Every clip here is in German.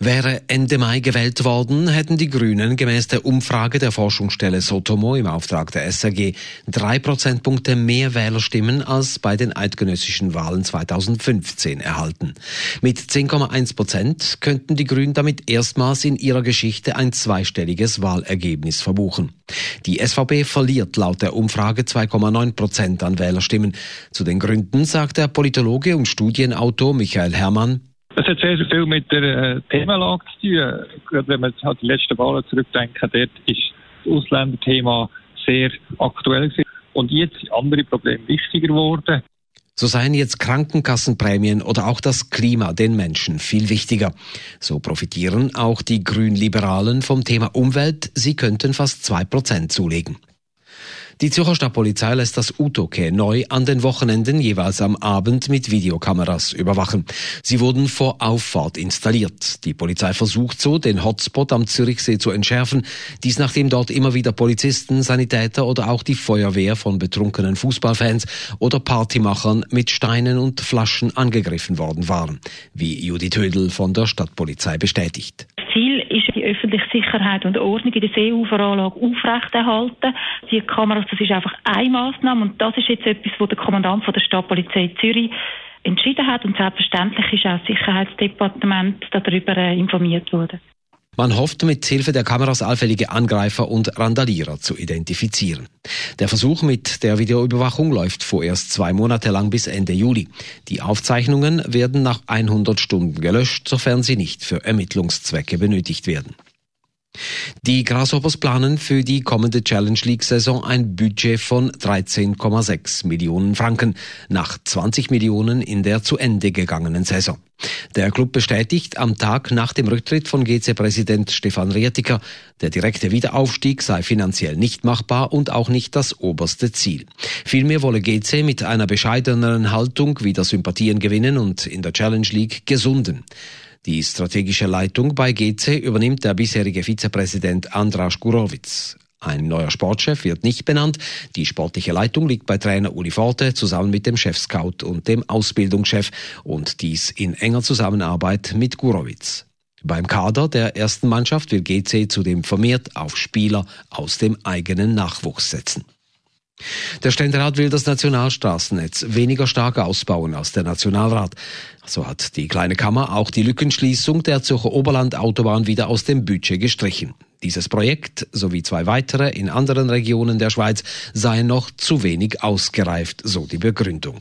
Wäre Ende Mai gewählt worden, hätten die Grünen gemäß der Umfrage der Forschungsstelle Sotomo im Auftrag der SRG drei Prozentpunkte mehr Wählerstimmen als bei den eidgenössischen Wahlen 2015 erhalten. Mit 10,1 Prozent könnten die Grünen damit erstmals in ihrer Geschichte ein zweistelliges Wahlergebnis verbuchen. Die SVP verliert laut der Umfrage 2,9 Prozent an Wählerstimmen. Zu den Gründen sagt der Politologe und Studienautor Michael Herrmann, es hat sehr, sehr viel mit der äh, Themenlage zu tun. Gerade wenn man jetzt halt die letzten Wahlen zurückdenkt, dort ist das Ausländerthema sehr aktuell gewesen. Und jetzt sind andere Probleme wichtiger geworden. So seien jetzt Krankenkassenprämien oder auch das Klima den Menschen viel wichtiger. So profitieren auch die Grünliberalen vom Thema Umwelt. Sie könnten fast zwei Prozent zulegen. Die Zürcher Stadtpolizei lässt das Utoke neu an den Wochenenden jeweils am Abend mit Videokameras überwachen. Sie wurden vor Auffahrt installiert. Die Polizei versucht so, den Hotspot am Zürichsee zu entschärfen. Dies nachdem dort immer wieder Polizisten, Sanitäter oder auch die Feuerwehr von betrunkenen Fußballfans oder Partymachern mit Steinen und Flaschen angegriffen worden waren, wie Judith Hödel von der Stadtpolizei bestätigt. Ziel ist die öffentliche Sicherheit und Ordnung in der Seeuferanlage aufrechterhalten. Die Kameras, das ist einfach eine Maßnahme und das ist jetzt etwas, wo der Kommandant von der Stadtpolizei Zürich entschieden hat und selbstverständlich ist auch das Sicherheitsdepartement darüber äh, informiert worden. Man hofft mit Hilfe der Kameras allfällige Angreifer und Randalierer zu identifizieren. Der Versuch mit der Videoüberwachung läuft vorerst zwei Monate lang bis Ende Juli. Die Aufzeichnungen werden nach 100 Stunden gelöscht, sofern sie nicht für Ermittlungszwecke benötigt werden. Die Grasshoppers planen für die kommende Challenge League Saison ein Budget von 13,6 Millionen Franken nach 20 Millionen in der zu Ende gegangenen Saison. Der Club bestätigt am Tag nach dem Rücktritt von GC-Präsident Stefan Rietiker, der direkte Wiederaufstieg sei finanziell nicht machbar und auch nicht das oberste Ziel. Vielmehr wolle GC mit einer bescheideneren Haltung wieder Sympathien gewinnen und in der Challenge League gesunden. Die strategische Leitung bei GC übernimmt der bisherige Vizepräsident Andras Gurowitz. Ein neuer Sportchef wird nicht benannt. Die sportliche Leitung liegt bei Trainer Uli Forte zusammen mit dem Chefscout und dem Ausbildungschef und dies in enger Zusammenarbeit mit Gurowitz. Beim Kader der ersten Mannschaft will GC zudem vermehrt auf Spieler aus dem eigenen Nachwuchs setzen. Der Ständerat will das Nationalstraßennetz weniger stark ausbauen als der Nationalrat. So hat die kleine Kammer auch die Lückenschließung der Zürcher Oberlandautobahn wieder aus dem Budget gestrichen. Dieses Projekt sowie zwei weitere in anderen Regionen der Schweiz seien noch zu wenig ausgereift, so die Begründung.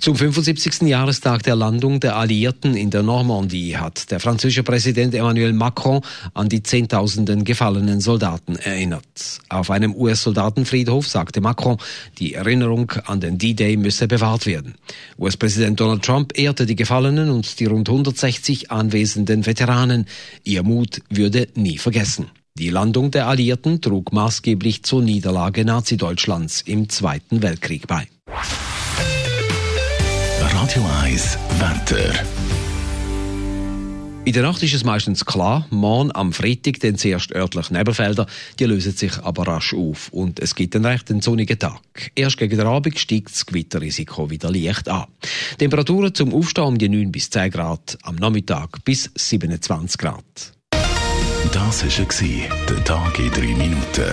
Zum 75. Jahrestag der Landung der Alliierten in der Normandie hat der französische Präsident Emmanuel Macron an die Zehntausenden gefallenen Soldaten erinnert. Auf einem US-Soldatenfriedhof sagte Macron, die Erinnerung an den D-Day müsse bewahrt werden. US-Präsident Donald Trump ehrte die Gefallenen und die rund 160 anwesenden Veteranen. Ihr Mut würde nie vergessen. Die Landung der Alliierten trug maßgeblich zur Niederlage Nazi-Deutschlands im Zweiten Weltkrieg bei. Radio 1 Wetter. In der Nacht ist es meistens klar, morgen am Freitag dann zuerst örtlich Nebelfelder, die lösen sich aber rasch auf und es gibt einen recht sonnigen Tag. Erst gegen den Abend steigt das Gewitterrisiko wieder leicht an. Temperaturen zum Aufstehen um die 9 bis 10 Grad, am Nachmittag bis 27 Grad. Das war der Tag in 3 Minuten.